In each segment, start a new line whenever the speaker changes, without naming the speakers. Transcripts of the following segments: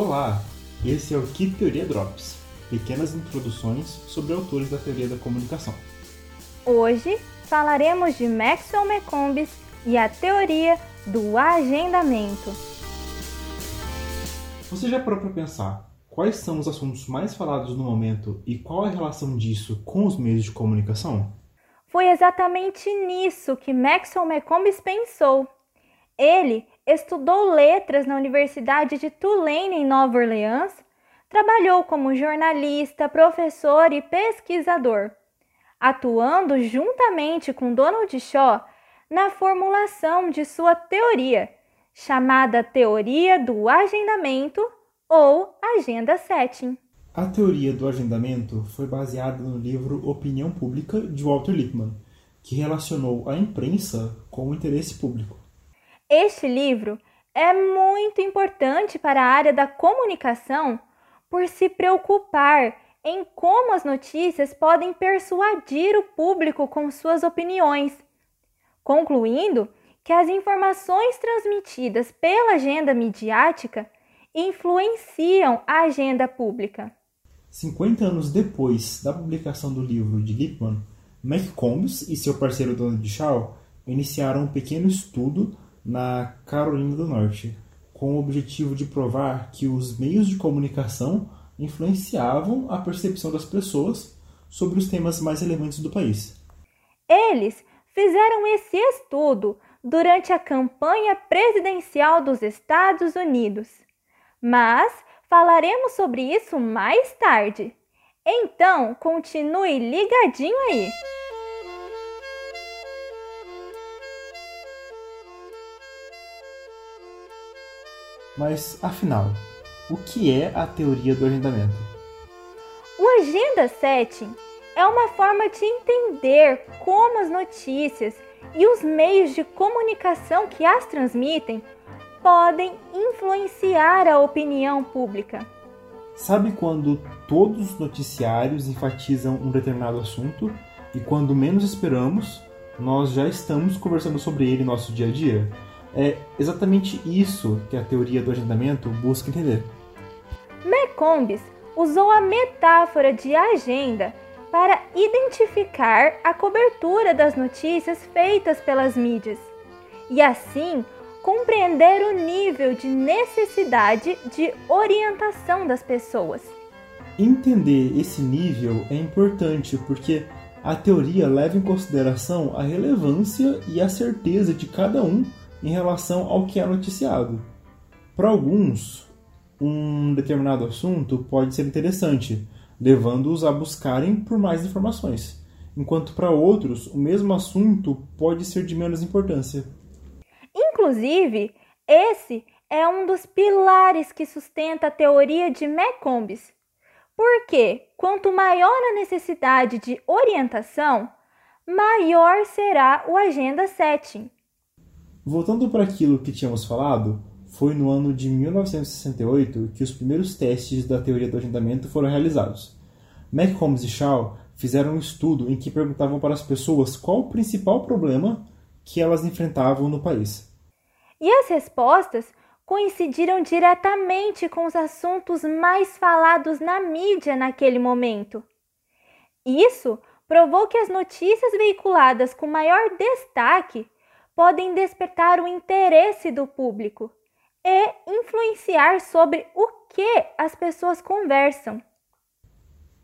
Olá, esse é o Keep Teoria Drops, pequenas introduções sobre autores da teoria da comunicação.
Hoje falaremos de Maxwell McCombs e a teoria do agendamento.
Você já parou para pensar quais são os assuntos mais falados no momento e qual a relação disso com os meios de comunicação?
Foi exatamente nisso que Maxwell McCombs pensou. Ele estudou letras na Universidade de Tulane, em Nova Orleans, trabalhou como jornalista, professor e pesquisador, atuando juntamente com Donald Shaw na formulação de sua teoria, chamada Teoria do Agendamento ou Agenda Setting.
A teoria do agendamento foi baseada no livro Opinião Pública de Walter Lippmann, que relacionou a imprensa com o interesse público.
Este livro é muito importante para a área da comunicação por se preocupar em como as notícias podem persuadir o público com suas opiniões, concluindo que as informações transmitidas pela agenda midiática influenciam a agenda pública.
50 anos depois da publicação do livro de Lippmann, McCombs e seu parceiro Donald Shaw iniciaram um pequeno estudo na Carolina do Norte, com o objetivo de provar que os meios de comunicação influenciavam a percepção das pessoas sobre os temas mais relevantes do país.
Eles fizeram esse estudo durante a campanha presidencial dos Estados Unidos. Mas falaremos sobre isso mais tarde. Então, continue ligadinho aí!
Mas, afinal, o que é a teoria do agendamento?
O Agenda Setting é uma forma de entender como as notícias e os meios de comunicação que as transmitem podem influenciar a opinião pública.
Sabe quando todos os noticiários enfatizam um determinado assunto e quando menos esperamos, nós já estamos conversando sobre ele em nosso dia a dia? É exatamente isso que a teoria do agendamento busca entender.
McCombs usou a metáfora de agenda para identificar a cobertura das notícias feitas pelas mídias e, assim, compreender o nível de necessidade de orientação das pessoas.
Entender esse nível é importante porque a teoria leva em consideração a relevância e a certeza de cada um em relação ao que é noticiado. Para alguns, um determinado assunto pode ser interessante, levando-os a buscarem por mais informações, enquanto para outros o mesmo assunto pode ser de menos importância.
Inclusive, esse é um dos pilares que sustenta a teoria de McCombs. Porque quanto maior a necessidade de orientação, maior será o agenda setting.
Voltando para aquilo que tínhamos falado, foi no ano de 1968 que os primeiros testes da teoria do agendamento foram realizados. McCombs e Shaw fizeram um estudo em que perguntavam para as pessoas qual o principal problema que elas enfrentavam no país.
E as respostas coincidiram diretamente com os assuntos mais falados na mídia naquele momento. Isso provou que as notícias veiculadas com maior destaque podem despertar o interesse do público e influenciar sobre o que as pessoas conversam.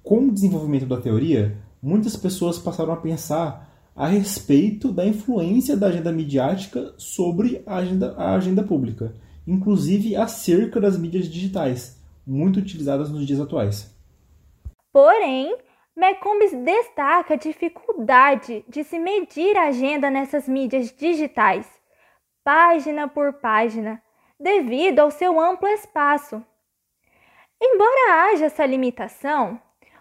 Com o desenvolvimento da teoria, muitas pessoas passaram a pensar a respeito da influência da agenda midiática sobre a agenda, a agenda pública, inclusive acerca das mídias digitais, muito utilizadas nos dias atuais.
Porém, McCombs destaca a dificuldade de se medir a agenda nessas mídias digitais, página por página, devido ao seu amplo espaço. Embora haja essa limitação,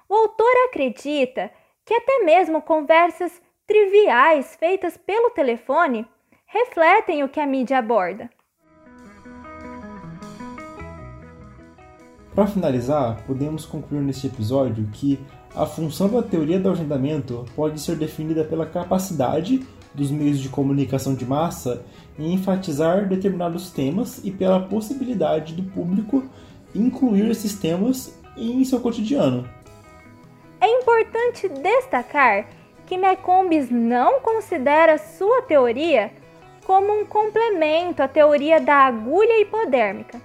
o autor acredita que até mesmo conversas triviais feitas pelo telefone refletem o que a mídia aborda.
Para finalizar, podemos concluir neste episódio que a função da teoria do agendamento pode ser definida pela capacidade dos meios de comunicação de massa em enfatizar determinados temas e pela possibilidade do público incluir esses temas em seu cotidiano.
É importante destacar que McCombs não considera sua teoria como um complemento à teoria da agulha hipodérmica.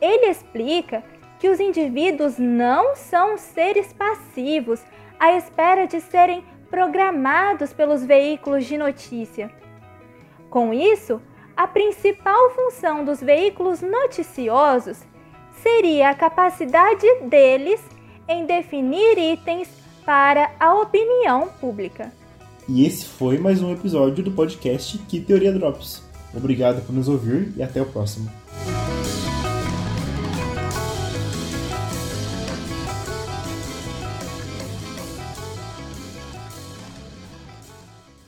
Ele explica que os indivíduos não são seres passivos à espera de serem programados pelos veículos de notícia. Com isso, a principal função dos veículos noticiosos seria a capacidade deles em definir itens para a opinião pública.
E esse foi mais um episódio do podcast Que Teoria Drops. Obrigado por nos ouvir e até o próximo.